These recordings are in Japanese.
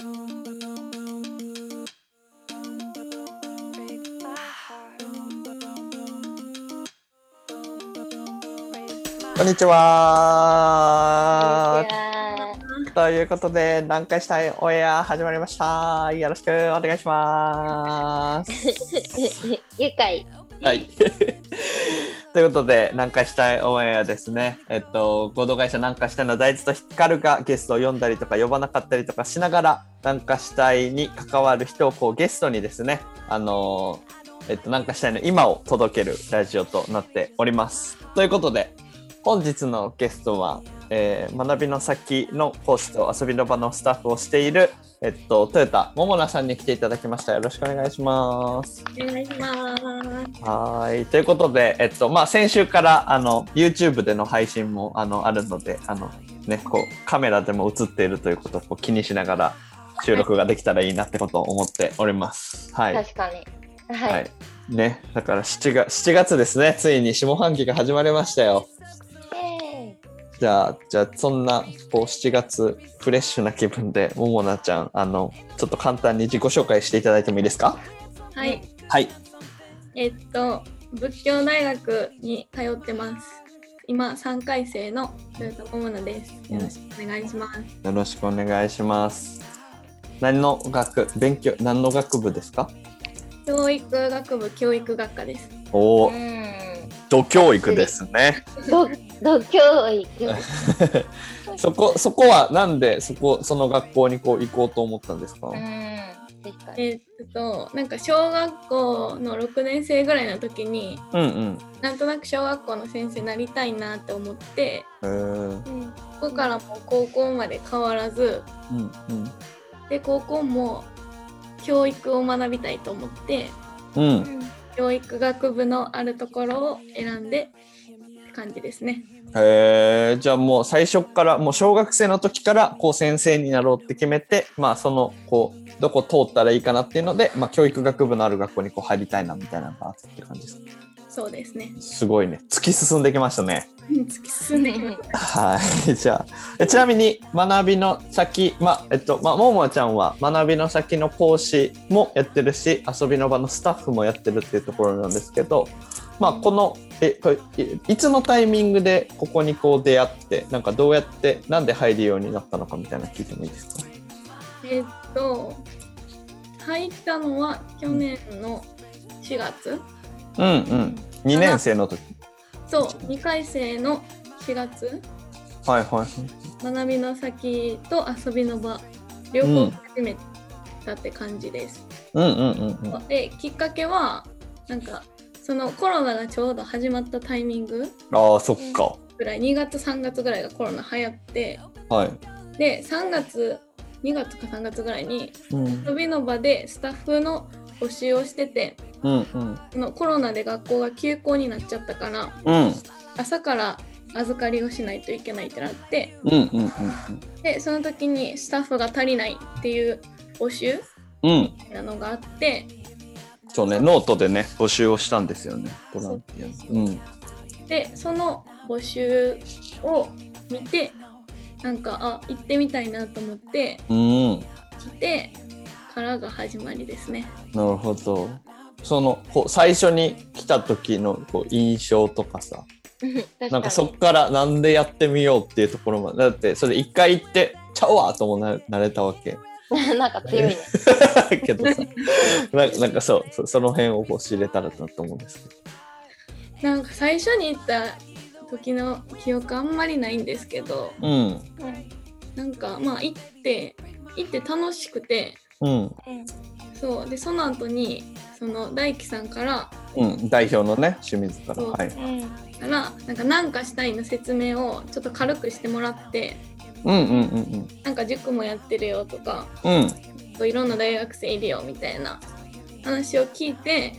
こんにちは。ということで、南海したいオンエア始まりました。よろしくお願いします。愉快。はい。ということで、なんかしたいオンエアですね。えっと、合同会社なんかしたいの大豆と光がゲストを呼んだりとか呼ばなかったりとかしながら、なんかしたいに関わる人をこうゲストにですね、あのーえっと、南海したいの今を届けるラジオとなっております。ということで、本日のゲストは、えー学びの先の講師と遊びの場のスタッフをしている、えっと、トヨタ桃奈さんに来ていただきました。よろしくお願いします。お願いします。はい。ということで、えっと、まあ、先週から、あの、YouTube での配信も、あの、あるので、あの、ね、こう、カメラでも映っているということをこう気にしながら、収録ができたらいいなってことを思っております。はい。確かに。は。はいい。ね、だから7月、7月ですね。ついに下半期が始まりましたよ。じゃあ、じゃあ、そんな、こう、7月、フレッシュな気分で、ももなちゃん、あの、ちょっと簡単に自己紹介していただいてもいいですか？はい、はい。えっと仏教大学に通ってます。今3回生の豊田桃奈です。よろしくお願いします。よろしくお願いします。何の学、勉強、何の学部ですか？教育学部教育学科です。おお、うん。度教育ですね。ど、度教育。そこ、そこはなんで、そこ、その学校にこう行こうと思ったんですか？えっとなんか小学校の6年生ぐらいの時にうんうん。なんとなく小学校の先生になりたいなって思ってへえうんうん。ここからもう高校まで変わらずうんで高校も教育を学びたいと思ってうん。教育学部のあるところを選んで感じですね。へえじゃあもう最初からもう小学生の時からこう先生になろうって決めてまあそのこうどこ通ったらいいかなっていうので、まあ、教育学部のある学校にこう入りたいなみたいなのがあったって感じですか？そうですね。すごいね突き進んできましたね突き進んでいきます。はいじゃあえちなみに学びの先まあえっとまあももちゃんは学びの先の講師もやってるし遊びの場のスタッフもやってるっていうところなんですけどまあこのえこれいいつのタイミングでここにこう出会ってなんかどうやってなんで入るようになったのかみたいなの聞いてもいいですか？えっと入ったのは去年の4月。うんうん。2年生の時。そう2回生の4月。はいはい学びの先と遊びの場。両方始めたって感じです。うんうんうんうん。できっかけはなんかそのコロナがちょうど始まったタイミングああそっか。ぐらい2月3月ぐらいがコロナ流行ってはい。で3月2月か3月ぐらいにうん。遊びの場でスタッフの募集をしててうんうん。そのコロナで学校が休校になっちゃったからうん。朝から預かりをしないといけないってなってうんうんうんでその時にスタッフが足りないっていう募集うん。うんなのがあってそうね、ノートでね、募集をしたんですよね。ボランティアのうん。でその募集を見てなんかあ行ってみたいなと思ってうん。来てからが始まりですね。なるほど。その、こう最初に来た時のこう印象とかさ、確なんかそっからなんでやってみようっていうところまで、だってそれ一回行って、ちゃうわともななれたわけ。なんか強いね。けどさ、ななんかそう、そその辺をこう知れたらなと思うんですけなんか最初に行った時の記憶あんまりないんですけどど。うん。なんかまあ行って行って楽しくてうん。そうでその後にその大輝さんからうん。代表のね、清水から。はい。うん。からなんか何かしたいの説明をちょっと軽くしてもらってうんうんうんなんか塾もやってるよとかうん。うん。といろんな大学生いるよみたいな話を聞いて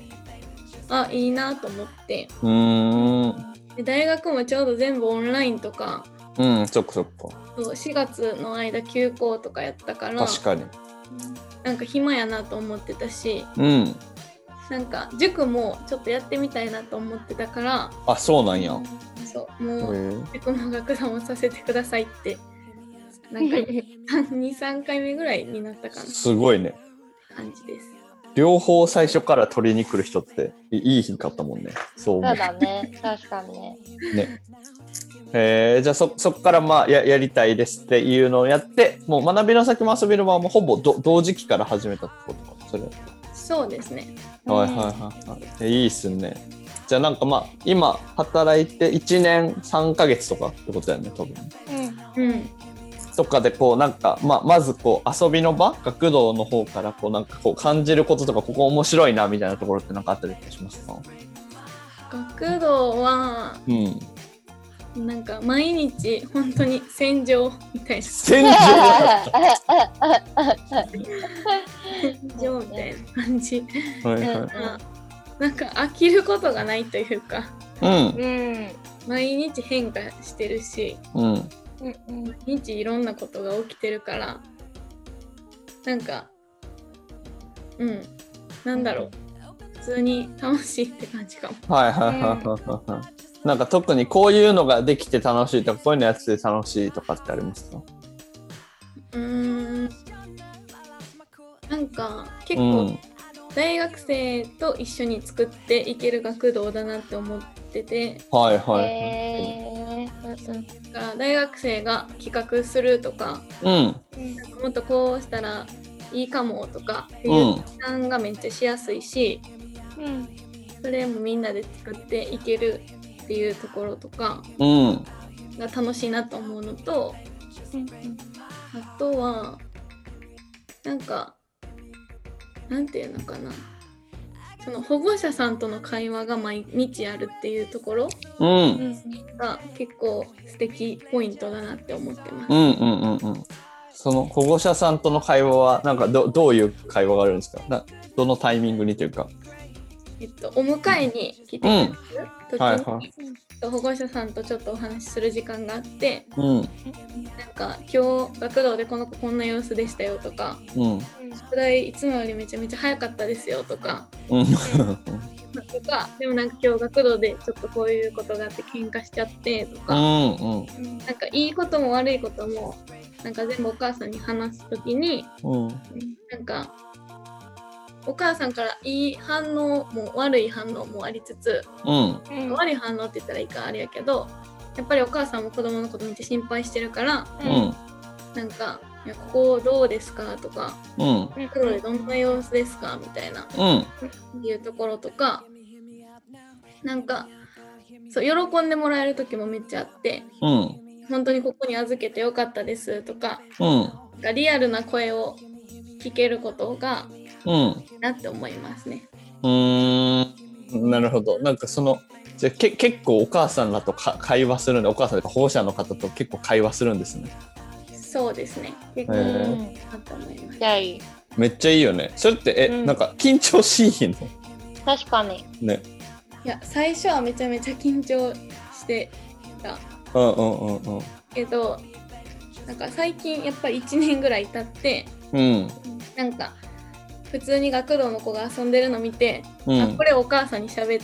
あいいなと思ってうーん。で大学もちょうど全部オンラインとかうん、そっかそっか。そう4月の間休校とかやったから確かに。なんか暇やなと思ってたしうん。なんか塾もちょっとやってみたいなと思ってたからあ、そうなんや。そうへもうえ塾も学座もさせてくださいってなんか23回目ぐらいになったかなすごいね。感じです両方最初から取りに来る人っていいい日かったもんね。そう思そうう。だね。確かにね。ね。えー、じゃあそそこからまあややりたいですっていうのをやってもう学びの先も遊びの場もほぼど同時期から始めたってことか？それそうですねはいはいはいはいえいいっすねじゃあなんかまあ今働いて1年3ヶ月とかってことだよね多分うん。うんとかでこうなんか、まあ、まずこう遊びの場学童の方からこうなんかこう感じることとかここ面白いなみたいなところってなんかあったりしますか？学童はうん。なんか毎日本当に戦場みたいな。戦場？戦場みたいな感じ。はいはい。なんかなんか飽きることがないというか。うん。うん。毎日変化してるし。うんうんうん。毎日いろんなことが起きてるからなんかうん。なんだろう。普通に楽しいって感じかも。はいはいはいはいはい。はい。なんか特にこういうのができて楽しいとかこういうのやってて楽しいとかってありますか？うーん。なんか結構うん。大学生と一緒に作っていける学童だなって思っててはいはい。へー。うんだから大学生が企画するとか。うん。うんもっとこうしたらいいかもとかってういうん負担がめっちゃしやすいし、うん。それもみんなで作っていけるっていうところとかうん。が楽しいなと思うのとうん。あとはなんかなんていうのかなその保護者さんとの会話が毎日あるっていうところが結構素敵ポイントだなって思ってます。うんうんうんうん。その保護者さんとの会話はなんかどどういう会話があるんですか？などのタイミングにというか？えっと、お迎えに来てくれる時に、はいはい。保護者さんとちょっとお話しする時間があってうん。なんか今日学童でこの子こんな様子でしたよとかうん。宿題いつもよりめちゃめちゃ早かったですよとかうん。とかでもなんか今日学童でちょっとこういうことがあって喧嘩しちゃってとうか、んうんうん。なんかいいことも悪いこともなんか全部お母さんに話す時にうん。なんかお母さんからいい反応も悪い反応もありつつうん。うん。悪い反応って言ったらいいかあれやけどやっぱりお母さんも子供のことめっちゃ心配してるからうん。なんか「いやここどうですか?」とかうん「黒でどんな様子ですか?」みたいなうん。いうところとかなんかそう喜んでもらえる時もめっちゃあってうん。本当にここに預けてよかったですとかうん。なんかリアルな声を聞けることがなって思いますね。うーんなるほどなんかそのじゃあけ結構お母さんらとか会話するんでお母さんとか保護者の方と結構会話するんですねそうですね。結構へいいーなと思います。じゃあいい。めっちゃいいよねそれってえ、うんなんか緊張しいの？確かに。ねいや最初はめちゃめちゃ緊張してたうんうんうんうんけどなんか最近やっぱり1年ぐらい経ってうんなんか普通に学童の子が遊んでるの見て、うん。あこれお母さんにしゃべ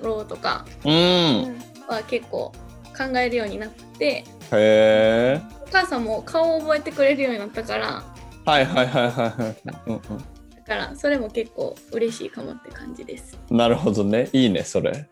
ろうとかうん。へは結構考えるようになってえお母さんも顔を覚えてくれるようになったからはいはいはいはいはい。うんだからそれも結構嬉しいかもって感じです。うんなるほどね。いいねそれ。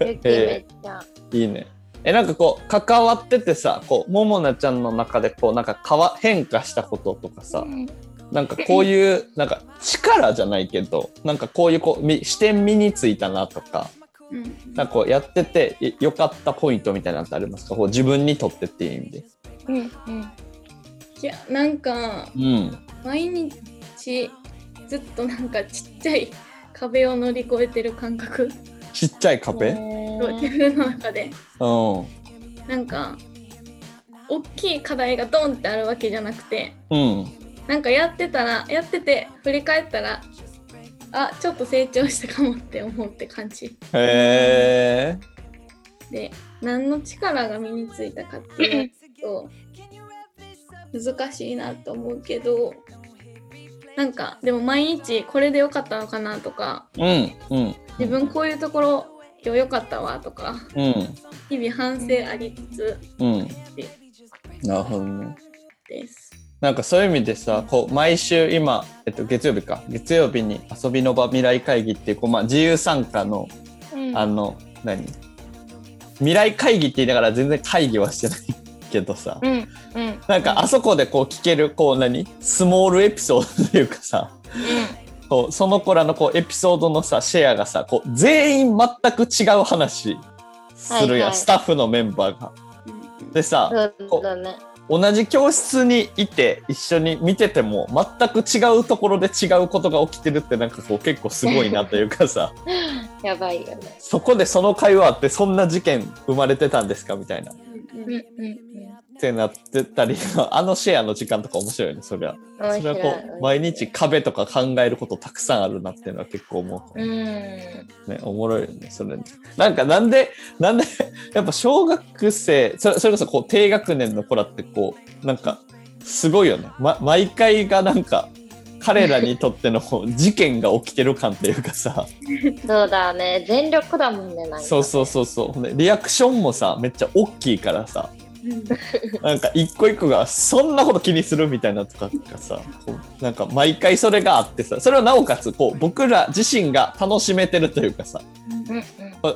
ゆきめっちゃ。いいね。えなんかこう関わっててさこうももなちゃんの中でこうなんか変わ変化したこととかさ、うんなんかこういうなんか力じゃないけどなんかこういうこうみ視点身についたなとかうん、なんかこうやっててい良かったポイントみたいなのってありますか？こう自分にとってっていう意味で。うんうん。いやなんかうん毎日ずっとなんかちっちゃい壁を乗り越えてる感覚。ちっちゃい壁、自分の中で。うん。なんか大きい課題がドンってあるわけじゃなくてうんなんかやってたらやってて振り返ったらあちょっと成長したかもって思うって感じ。へえで何の力が身についたかっていうと難しいなと思うけどなんかでも毎日これでよかったのかなとかうんうん。自分こういうところ今日良かったわとかうん。日々反省ありつつうん。なるほどね。です。なんかそういう意味でさ、こう毎週今、えっと、月曜日か。月曜日に遊びの場未来会議っていうこう、まあ、自由参加のうん。あの何？未来会議って言いながら全然会議はしてないけどさ、うんうん。なんかあそこでこう聞けるこう何？スモールエピソードというかさ。こうその子らのこうエピソードのさシェアがさこう全員全く違う話するやん、はいはい。スタッフのメンバーが。でさ、そうだね。同じ教室にいて一緒に見てても全く違うところで違うことが起きてるってなんかこう結構すごいなというかさ。やばいよね。そこでその会話あってそんな事件生まれてたんですか？みたいな。っうんうんうんてなってたりあのシェアの時間とか面白いねそれは。うん。それはこう毎日壁とか考えることたくさんあるなっていうのは結構思う。うん。ね、おもろいよね、それ。なんかなんで、なんで、やっぱ小学生、それそれこそこう低学年の子らってこう、なんかすごいよね。ま、毎回がなんか彼らにとっての事件が起きてる感っていうかさ、そうだね。全力だもんね、なんか。そうそうそうそう。リアクションもさ、めっちゃ大きいからさ、なんか一個一個がそんなこと気にするみたいなとかがさ、なんか毎回それがあってさ、それをなおかつこう僕ら自身が楽しめてるというかさ、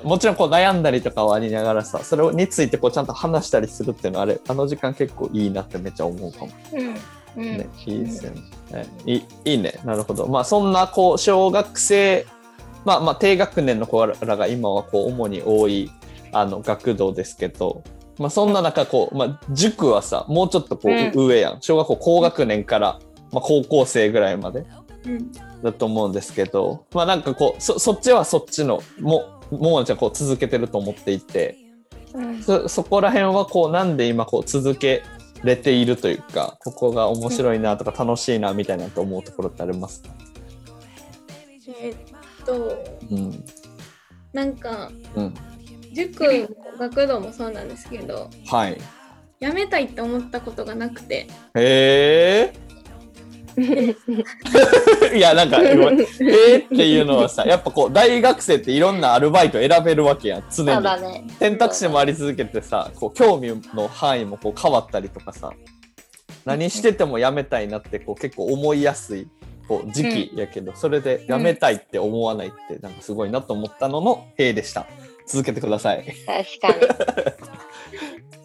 もちろんこう悩んだりとかはありながらさ、それについてこうちゃんと話したりするっていうのはあれ、あの時間結構いいなってめっちゃ思うかも。ね、いいですよね。いいいね。なるほど。まあそんなこう小学生、まあまあ低学年の子らが今はこう主に多いあの学童ですけど、まあそんな中こう、まあ塾はさ、もうちょっとこううん。上やん。小学校高学年から、まあ高校生ぐらいまでうん。だと思うんですけど、まあなんかこう、そそっちはそっちの、も、ももちゃんこう続けてると思っていて、うん。そそこら辺はこうなんで今こう続けれているというかここが面白いなとか楽しいなみたいなと思うところってありますか、えーっとうん。なんかうん、塾も学童もそうなんですけどはい。辞めたいって思ったことがなくて。へえ いやなんかえー？っていうのはさやっぱこう大学生っていろんなアルバイト選べるわけやん常そうにだね。選択肢もあり続けてさこう興味の範囲もこう変わったりとかさ何しててもやめたいなってこう結構思いやすいこう時期やけど、それでやめたいって思わないってなんかすごいなと思ったのの「へえ」でした続けてください。確か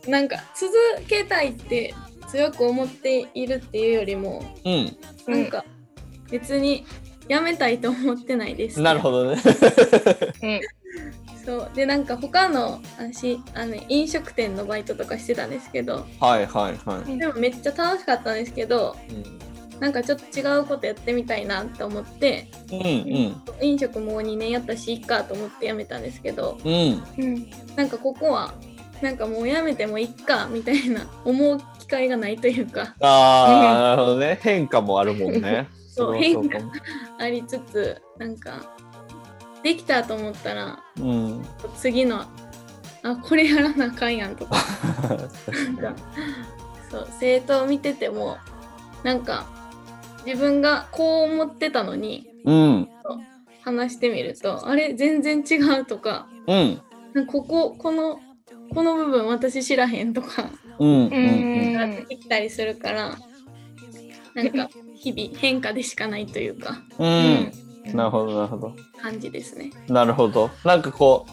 に。なんか続けたいって強く思っているっていうよりもうん。なんか別に辞めたいと思ってないです。なるほどね。うん。そう。でなんか他の私あの飲食店のバイトとかしてたんですけど。はいはいはい、でもめっちゃ楽しかったんですけどうん、なんかちょっと違うことやってみたいなって思ってうんうん。飲食もう2年やったしいいかと思って辞めたんですけどうん。うん。なんかここはなんかもう辞めてもいいかみたいな思う機会がないというか。ああなるほどね。変化もあるもんね。そうれはかもありつつなんかできたと思ったらうん。次のあこれやらなあかんやんとか。そう生徒を見ててもなんか自分がこう思ってたのにうん。話してみるとあれ全然違うとかうん。こここのこの部分私知らへんとかうん。うん。うん。なってきたりするからなんか日々変化でしかないというかうん、うん。なるほどなるほど。感じですね。なるほど。なんかこ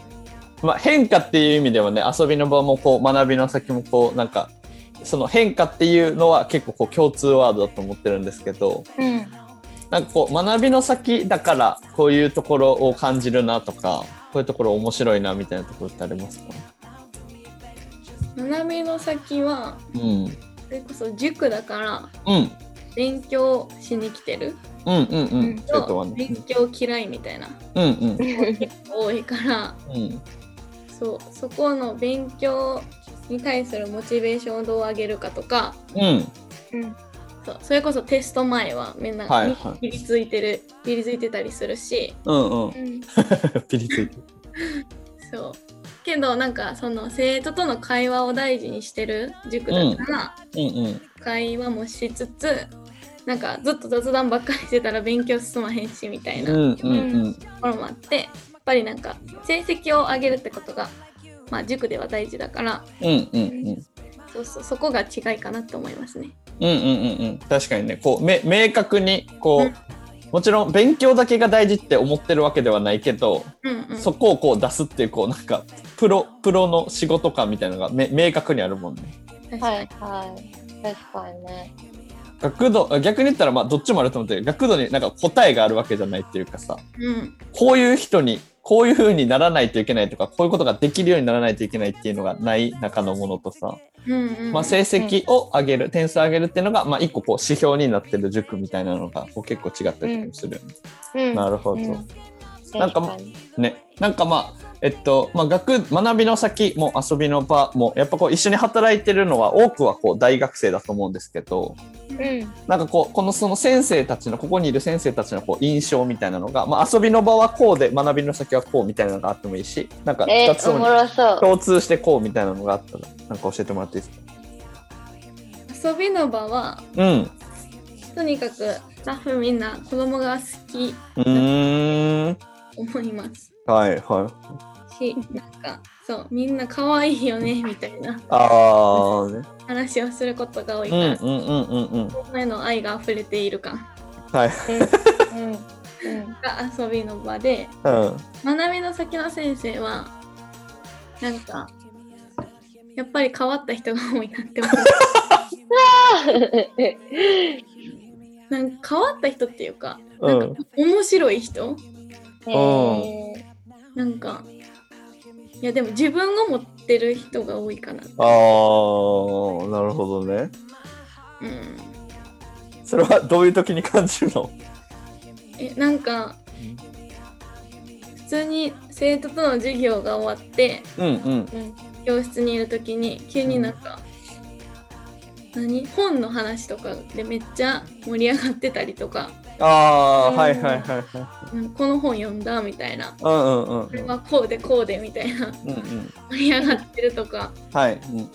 う、まあ、変化っていう意味ではね、遊びの場もこう、学びの先もこう、なんか、その変化っていうのは結構こう共通ワードだと思ってるんですけど、うん。なんかこう、学びの先だからこういうところを感じるなとか、こういうところ面白いなみたいなところってありますか？学びの先はうん。それこそ塾だからうん。勉強しに来てる勉強嫌いみたいなうんうん。多いからうん。そうそこの勉強に対するモチベーションをどう上げるかとかうん。うん。そうそれこそテスト前はみんなはいはいピリついてるピリついてたりするしうんうん。うん。ピリついて。そうけどなんかその生徒との会話を大事にしてる塾だから、うんうん。会話もしつつなんかずっと雑談ばっかりしてたら勉強進まへんしみたいなうんとうんうん。ころもあってやっぱりなんか成績を上げるってことが、まあ、塾では大事だからうんうんうん。そうそうそこが違いかなと思いますね。うんうんうんうん確かにねこうめ明確にこう、うんもちろん勉強だけが大事って思ってるわけではないけど、うんうん、そこをこう出すっていうこうなんかプロプロの仕事感みたいなのがめ明確にあるもんね。確かにはいはい。確かにね。学度あ逆に言ったらまあどっちもあると思って学度になんか答えがあるわけじゃないっていうかさうんこういう人にこういう風にならないといけないとかこういうことができるようにならないといけないっていうのがない中のものとさ、うんうんまあ、成績を上げる、点数上げるっていうのが、まあ、一個こう指標になってる塾みたいなのがこう結構違ったりする。うん。なるほど。うんなんかね、なんかまあ、えっと、まあ、学、学びの先も遊びの場も、やっぱこう一緒に働いてるのは、多くはこう大学生だと思うんですけど、うん。なんかこう、このその先生たちの、ここにいる先生たちのこう印象みたいなのが、まあ、遊びの場はこうで、学びの先はこうみたいなのがあってもいいし、なんかえー、おも二つにろそう。共通してこうみたいなのがあったら、なんか教えてもらっていいですか？遊びの場はうん。とにかくスタッフみんな子供が好きうーん。思いますはいはい。しなんかそうみんな可愛いよねみたいなああね。話をすることが多いうんから、うんうんうんうん。子供への愛が溢れている感はい。うん。うん。が遊びの場でうん。学びの先の先生はなんかやっぱり変わった人が多いなって思う なんか変わった人っていうかうん。面白い人えー。なんかいやでも自分が持ってる人が多いかな。ああ、なるほどね。うん。それはどういう時に感じるの？えなんか普通に生徒との授業が終わってうんうん。うん教室にいる時に急になんか、何？本の話とかでめっちゃ盛り上がってたりとかああ、うんはいはいはいはい。この本読んだみたいなうんうんうん。これはこうでこうでみたいなうんうん。盛り上がってるとかはい。うんうん。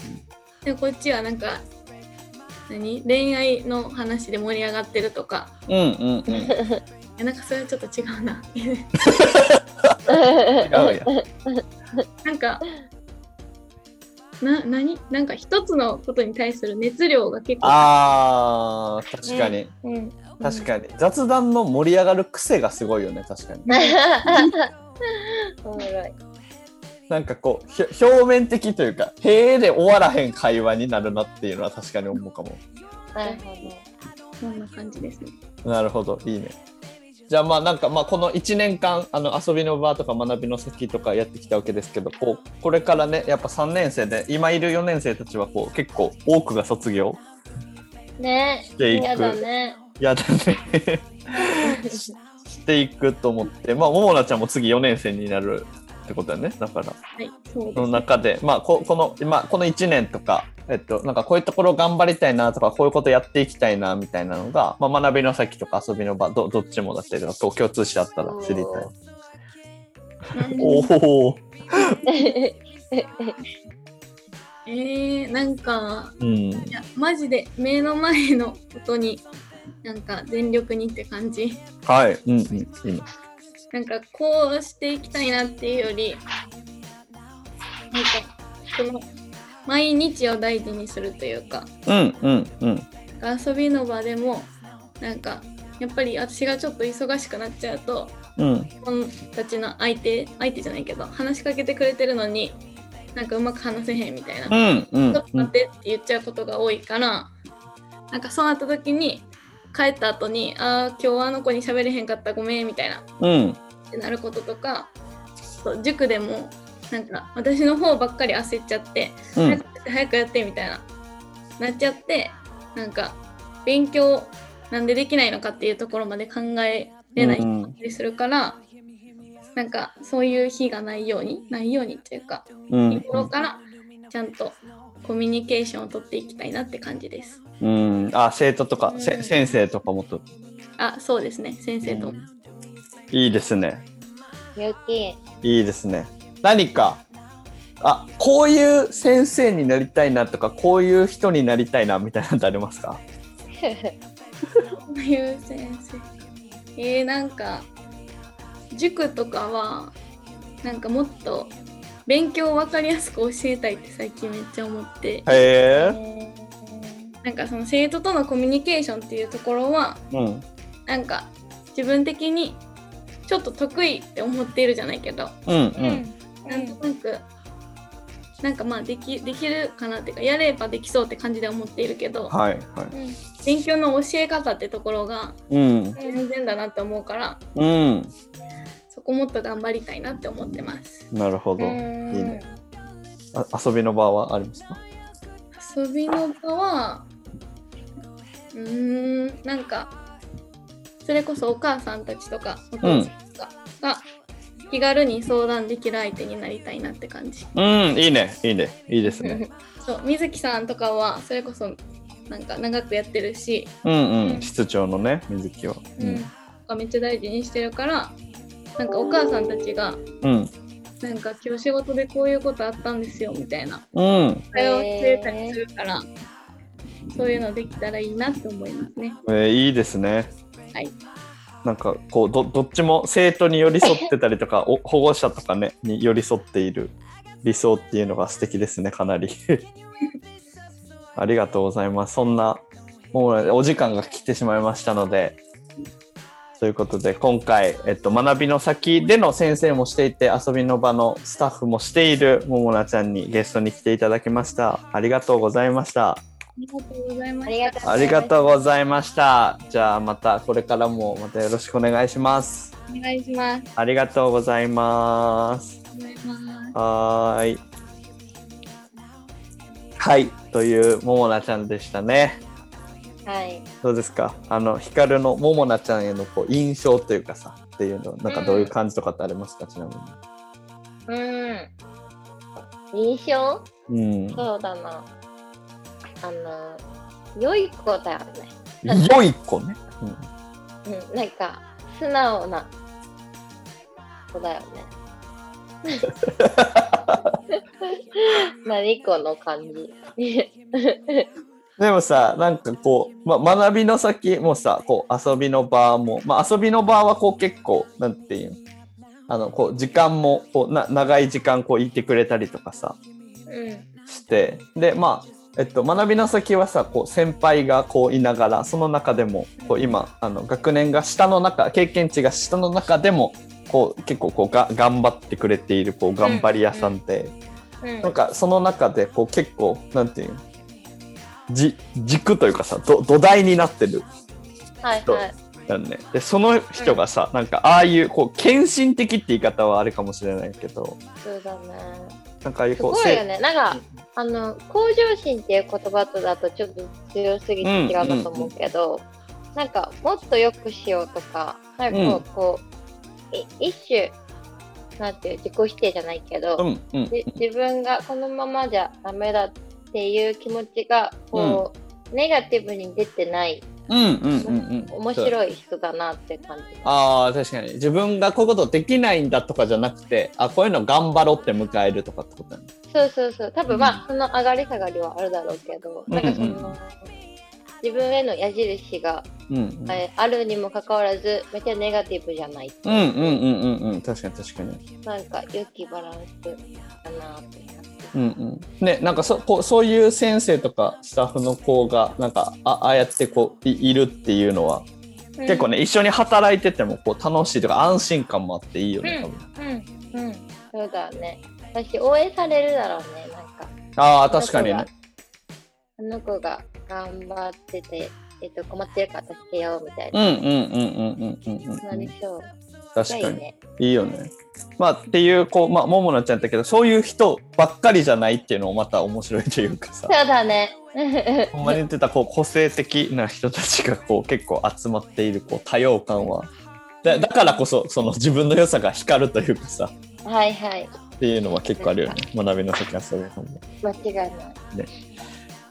でこっちはなんか何？恋愛の話で盛り上がってるとかうんうんうん。なんかそれはちょっと違うなうや。なんかな何？なんか一つのことに対する熱量が結構ああ、確かに。うん。確かに。雑談の盛り上がる癖がすごいよね、確かに。おもろい。なんかこう、表面的というか、へえで終わらへん会話になるなっていうのは確かに思うかも。なるほそんな感じですねなるほど、いいね。じゃあまあなんかまあこの1年間あの遊びの場とか学びの先とかやってきたわけですけどこうこれからねやっぱ3年生で今いる4年生たちはこう結構多くが卒業していくね。やだね。していくと思って。まあももなちゃんも次4年生になるってことだよね。だから。はいそその中で。まあここの今この1年とかえっとなんかこういうところ頑張りたいなとかこういうことやっていきたいなみたいなのが、まあ、学びの先とか遊びの場どどっちもだったりとか共通してあったら知りたい。おお。えー、なんかうん。いやマジで目の前のことになんか全力にって感じはい。うんうん。いいね。なんかこうしていきたいなっていうよりなんかその毎日を大事にするというかうんうんうん。遊びの場でもなんかやっぱり私がちょっと忙しくなっちゃうとうん。自分たちの相手相手じゃないけど話しかけてくれてるのになんかうまく話せへんみたいな、うんうんちょっと待ってって言っちゃうことが多いからなんかそうなった時に帰った後に「ああ今日あの子に喋れへんかったごめん」みたいな。うん。ってなることとかそう塾でもなんか私の方ばっかり焦っちゃって、うん。早くやって早くやってみたいな。なっちゃってなんか勉強なんでできないのかっていうところまで考えれないうんったりするから、なんかそういう日がないようにないようにっていうかうん。日頃からちゃんとコミュニケーションを取っていきたいなって感じです。うん。あ、生徒とか、せうん先生とかもと。あそうですね先生とも。いいですね。よき。いいですね。何か、あ、こういう先生になりたいなとか、こういう人になりたいなみたいなのってありますか？こういう先生。えー、なんか塾とかはなんかもっと勉強を分かりやすく教えたいって最近めっちゃ思ってへえ。えなんかその生徒とのコミュニケーションっていうところはうん。なんか自分的にちょっと得意って思っているじゃないけどうんう。んんなんとなくなんかまあできできるかなっていうかやればできそうって感じで思っているけどはいはい。うん勉強の教え方ってところがうん。全然だなって思うからうん。そこもっと頑張りたいなって思ってますなるほど。いいうんね。あ遊びの場はありますか？遊びの場はうーんなんかそれこそお母さんたちとかお父さんとかが気軽に相談できる相手になりたいなって感じうん、いいね。いいね。いいですね。そう水木さんとかはそれこそなんか長くやってるし、うんう。うんん室長のね、水木は。うんがめっちゃ大事にしてるからなんかお母さんたちがうん。なんか今日仕事でこういうことあったんですよみたいなうん。会話をしてたりするから、そういうのできたらいいなって思いますね。えーいいですね。はい。なんかこうどどっちも生徒に寄り添ってたりとかお保護者とかねに寄り添っている理想っていうのが素敵ですねかなり ありがとうございますそんなもうお時間が来てしまいましたのでということで今回、えっと、学びの先での先生もしていて遊びの場のスタッフもしているももなちゃんにゲストに来ていただきましたありがとうございましたありがとうございまあした。りがとうありがとうございましたじゃあまたこれからもまたよろしくお願いしますお願いします。ありがとうございます。はーい。はい、というももなちゃんでしたね。はい。どうですか？あの、ヒカルのももなちゃんへのこう印象というかさ、っていうの、なんかどういう感じとかってありますか、ちなみうん。印象？に。そうだな。あの、良い子だよね。うん。良い子ね。うん。なんか、素直な子だよね。何この感じ。でもさ、なんかこう、ま、学びの先もさ、こう遊びの場も、まあ遊びの場はこう結構、なんていうのあの、こう時間も、こうな長い時間こういてくれたりとかさ、うん。してでまあえっと、学びの先はさこう先輩がこういながらその中でもこう今あの学年が下の中経験値が下の中でもこう結構こうが頑張ってくれているこう頑張り屋さんで、うん。なんかその中でこう結構なんていうのじ軸というかさど土台になってるはいはい。なんねでその人がさ、なんかああいうこう献身的って言い方はあれかもしれないけどそうだね。なんかすごいよね。なんか、あの、向上心っていう言葉とだとちょっと強すぎて違うかと思うけど、なんか、もっと良くしようとか、なんかこう、うん。こうい一種、なんていう、自己否定じゃないけど、うんうんじ自分がこのままじゃダメだっていう気持ちが、こう、ネガティブに出てない、うんうんうんうん面白い人だなって感じ。ああ確かに自分がこういうことできないんだとかじゃなくてあこういうの頑張ろうって迎えるとかってことだねそうそうそう。多分まあ、その上がり下がりはあるだろうけど、なんかそうんの、自分への矢印が、うんうん。えーあるにもかかわらず、めっちゃネガティブじゃない。うんうんうんうんうん。確かに確かに。なんか、良きバランスだなって。うんうんねなんかそこうそういう先生とかスタッフの子がなんかあああやってこういいるっていうのは、結構ね一緒に働いててもこう楽しいとか安心感もあっていいよね多分、うん、うん、そうだね。私、応援されるだろうね、なんか。ああ確かにね。あの子が頑張ってて、えっと、困ってるから助けようみたいな。うんうんうんうんうんうんうんなりそう。確かにいいね。いいよね。まあっていうこうまあももなちゃんだけどそういう人ばっかりじゃないっていうのもまた面白いというかさそうだね。ほんまに言ってたこう個性的な人たちがこう結構集まっているこう多様感はだだからこそその自分の良さが光るというかさはいはい。っていうのは結構あるよね学びの先はそういう本で。間違いない。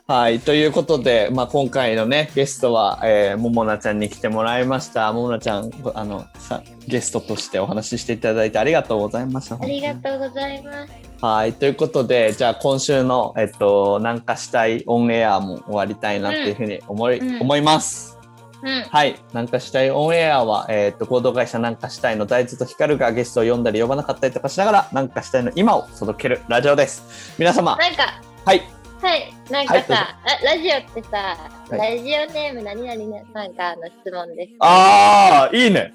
はいということで、まあ、今回のねゲストは、えーももなちゃんに来てもらいましたももなちゃんあのさゲストとしてお話ししていただいてありがとうございました。ありがとうございます。はい。ということで、じゃあ今週の、えっと、なんかしたいオンエアも終わりたいなっていうふうに思い、うん思います。うん。はい。なんかしたいオンエアは、えっ、と、合同会社なんかしたいの大豆と光がゲストを呼んだり呼ばなかったりとかしながら、なんかしたいの今を届けるラジオです。皆様、なんか、はい。はい、なんかはいラジオってさ、はラジオネーム何々さんからの質問です。あー、いいね。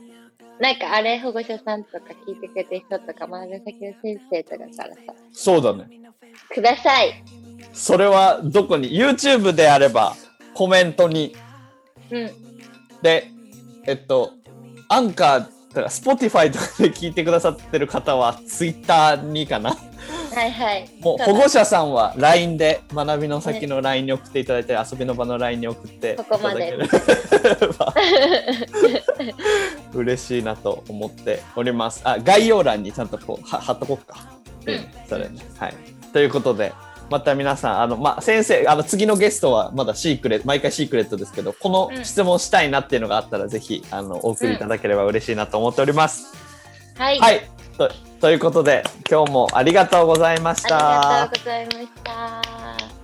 なんかあれ保護者さんとか聞いてくれてる人とか、前の先の先生とかからさ、そうだね。ください。それはどこに ?YouTube であれば、コメントに。うん。で、えっと、アンカーとか、Spotify とかで聞いてくださってる方は、Twitter にかな。はいはい。もう保護者さんは LINE で学びの先の LINE に送っていただいて、遊びの場の LINE に送っていたここまで 嬉しいなと思っております。あ概要欄にちゃんとこうは貼っとこうか。うんそれね。はい。ということで、また皆さん、あの、まあ、先生、あの、次のゲストはまだシークレット、毎回シークレットですけど、このうん質問したいなっていうのがあったら、ぜひ、あの、お送りいただければ嬉しいなと思っております。はい。はい。とということで、今日もありがとうございましたあ。りがとうございました。